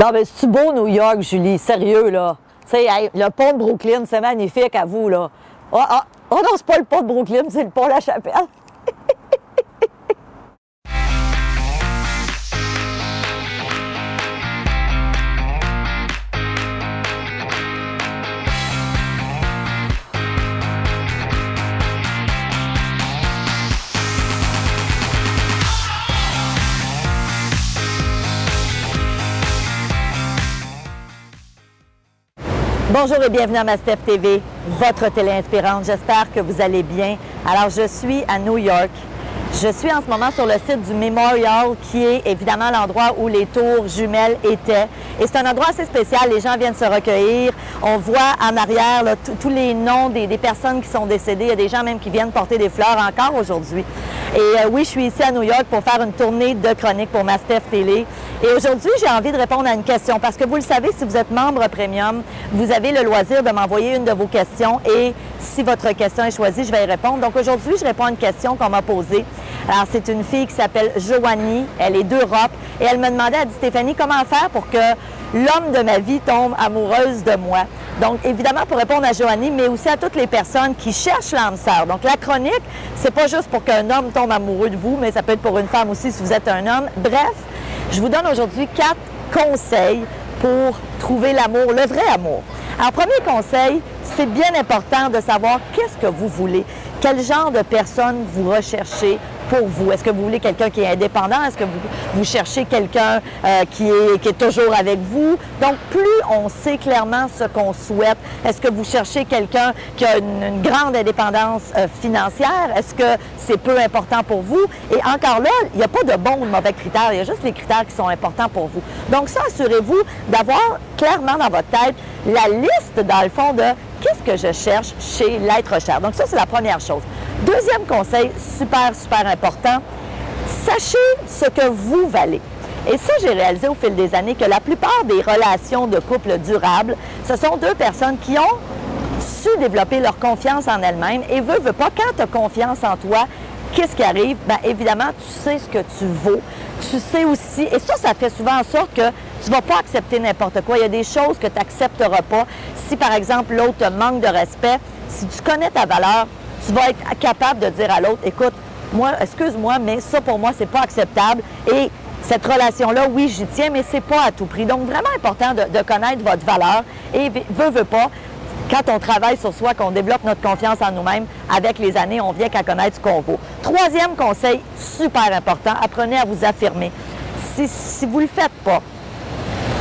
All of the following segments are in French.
Non, mais c'est beau New York, Julie, sérieux, là. Tu sais, le pont de Brooklyn, c'est magnifique à vous, là. Ah, ah, oh non, c'est pas le pont de Brooklyn, c'est le pont La Chapelle. Bonjour et bienvenue à Mastef TV, votre télé inspirante. J'espère que vous allez bien. Alors, je suis à New York. Je suis en ce moment sur le site du Memorial, qui est évidemment l'endroit où les tours jumelles étaient. Et c'est un endroit assez spécial. Les gens viennent se recueillir. On voit en arrière tous les noms des, personnes qui sont décédées. Il y a des gens même qui viennent porter des fleurs encore aujourd'hui. Et euh, oui, je suis ici à New York pour faire une tournée de chroniques pour Mastef Télé. Et aujourd'hui, j'ai envie de répondre à une question parce que vous le savez, si vous êtes membre premium, vous avez le loisir de m'envoyer une de vos questions et si votre question est choisie, je vais y répondre. Donc aujourd'hui, je réponds à une question qu'on m'a posée. Alors, c'est une fille qui s'appelle Joanie. Elle est d'Europe et elle me demandait, elle dit Stéphanie, comment faire pour que l'homme de ma vie tombe amoureuse de moi? Donc, évidemment, pour répondre à Joanie, mais aussi à toutes les personnes qui cherchent l'âme sœur. Donc, la chronique, c'est pas juste pour qu'un homme tombe amoureux de vous, mais ça peut être pour une femme aussi si vous êtes un homme. Bref, je vous donne aujourd'hui quatre conseils pour trouver l'amour, le vrai amour. Alors, premier conseil, c'est bien important de savoir qu'est-ce que vous voulez, quel genre de personne vous recherchez Est-ce que vous voulez quelqu'un qui est indépendant? Est-ce que vous, vous cherchez quelqu'un euh, qui, est, qui est toujours avec vous? Donc, plus on sait clairement ce qu'on souhaite, est-ce que vous cherchez quelqu'un qui a une, grande indépendance euh, financière? Est-ce que c'est peu important pour vous? Et encore là, il n'y a pas de bons ou de mauvais critères, il y a juste les critères qui sont importants pour vous. Donc, ça, assurez-vous d'avoir clairement dans votre tête la liste, dans le fond, de qu'est-ce que je cherche chez l'être cher. Donc, ça, c'est la première chose. Deuxième conseil, super, super important, sachez ce que vous valez. Et ça, j'ai réalisé au fil des années que la plupart des relations de couple durables, ce sont deux personnes qui ont su développer leur confiance en elles-mêmes et veut, veut pas, quand tu as confiance en toi, qu'est-ce qui arrive? Bien, évidemment, tu sais ce que tu vaux. Tu sais aussi, et ça, ça fait souvent en sorte que tu ne vas pas accepter n'importe quoi. Il y a des choses que tu n'accepteras pas. Si, par exemple, l'autre manque de respect, si tu connais ta valeur, tu vas être capable de dire à l'autre, écoute, moi, excuse-moi, mais ça pour moi, c'est pas acceptable. Et cette relation-là, oui, j'y tiens, mais c'est pas à tout prix. Donc, vraiment important de, connaître votre valeur et veut, veut pas. Quand on travaille sur soi, qu'on développe notre confiance en nous-mêmes, avec les années, on vient qu'à connaître ce qu'on vaut. Troisième conseil, super important, apprenez à vous affirmer. Si, vous ne le faites pas,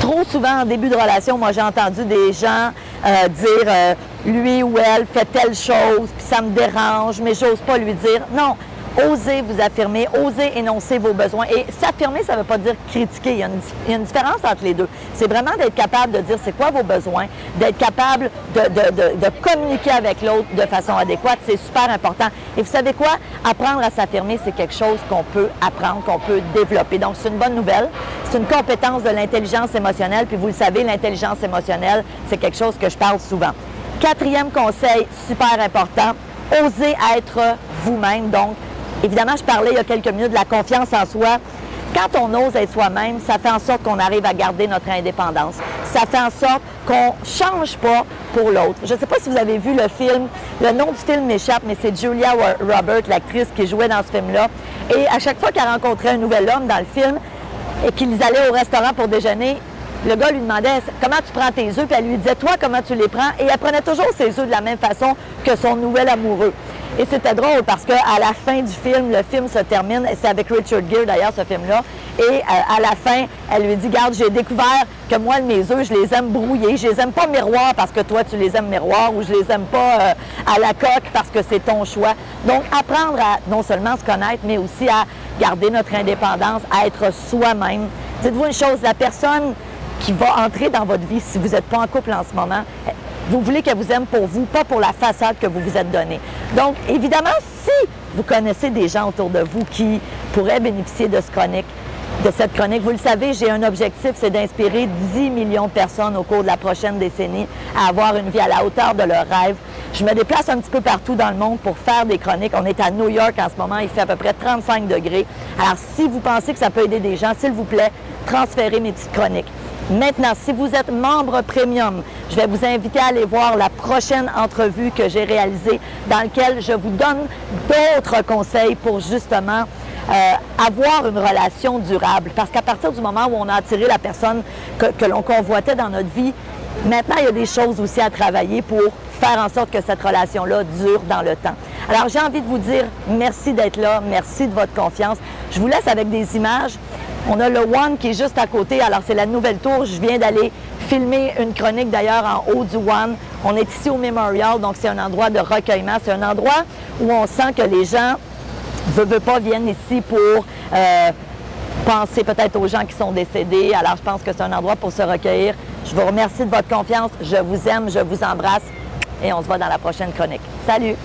trop souvent en début de relation, moi j'ai entendu des gens euh, dire euh, lui ou elle fait telle chose, puis ça me dérange, mais j'ose pas lui dire. Non, osez vous affirmer, osez énoncer vos besoins. Et s'affirmer, ça ne veut pas dire critiquer. Il y, a une, différence entre les deux. C'est vraiment d'être capable de dire c'est quoi vos besoins, d'être capable de, communiquer avec l'autre de façon adéquate. C'est super important. Et vous savez quoi? Apprendre à s'affirmer, c'est quelque chose qu'on peut apprendre, qu'on peut développer. Donc, c'est une bonne nouvelle. C'est une compétence de l'intelligence émotionnelle. Puis vous le savez, l'intelligence émotionnelle, c'est quelque chose que je parle souvent. Quatrième conseil, super important, osez être vous-même. Donc, Évidemment, je parlais il y a quelques minutes de la confiance en soi. Quand on ose être soi-même, ça fait en sorte qu'on arrive à garder notre indépendance. Ça fait en sorte qu'on ne change pas pour l'autre. Je ne sais pas si vous avez vu le film. Le nom du film m'échappe, mais c'est Julia Roberts, l'actrice qui jouait dans ce film-là. Et à chaque fois qu'elle rencontrait un nouvel homme dans le film et qu'ils allaient au restaurant pour déjeuner, le gars lui demandait comment tu prends tes œufs, puis elle lui disait toi comment tu les prends, et elle prenait toujours ses œufs de la même façon que son nouvel amoureux. Et c'était drôle parce qu'à la fin du film, le film se termine, c'est avec Richard Gere d'ailleurs ce film-là, et euh, à la fin, elle lui dit, garde, j'ai découvert que moi, mes œufs, je les aime brouillés, je les aime pas miroir parce que toi, tu les aimes miroir, ou je les aime pas euh, à la coque parce que c'est ton choix. Donc, apprendre à non seulement se connaître, mais aussi à garder notre indépendance, à être soi-même. Dites-vous une chose, la personne qui va entrer dans votre vie si vous n'êtes pas en couple en ce moment, vous voulez qu'elle vous aime pour vous, pas pour la façade que vous vous êtes donnée. Donc, évidemment, si vous connaissez des gens autour de vous qui pourraient bénéficier de ce chronique, de cette chronique. Vous le savez, j'ai un objectif, c'est d'inspirer 10 millions de personnes au cours de la prochaine décennie à avoir une vie à la hauteur de leurs rêves. Je me déplace un petit peu partout dans le monde pour faire des chroniques. On est à New York en ce moment, il fait à peu près 35 degrés. Alors, si vous pensez que ça peut aider des gens, s'il vous plaît, transférez mes petites chroniques. Maintenant, si vous êtes membre premium, je vais vous inviter à aller voir la prochaine entrevue que j'ai réalisée dans laquelle je vous donne d'autres conseils pour justement euh, avoir une relation durable. Parce qu'à partir du moment où on a attiré la personne que, que l'on convoitait dans notre vie, maintenant, il y a des choses aussi à travailler pour faire en sorte que cette relation-là dure dans le temps. Alors, j'ai envie de vous dire merci d'être là, merci de votre confiance. Je vous laisse avec des images. On a le One qui est juste à côté. Alors, c'est la nouvelle tour. Je viens d'aller filmer une chronique d'ailleurs en haut du One. On est ici au Memorial, donc c'est un endroit de recueillement. C'est un endroit où on sent que les gens, veut, veut pas, viennent ici pour euh, penser peut-être aux gens qui sont décédés. Alors, je pense que c'est un endroit pour se recueillir. Je vous remercie de votre confiance. Je vous aime, je vous embrasse et on se voit dans la prochaine chronique. Salut!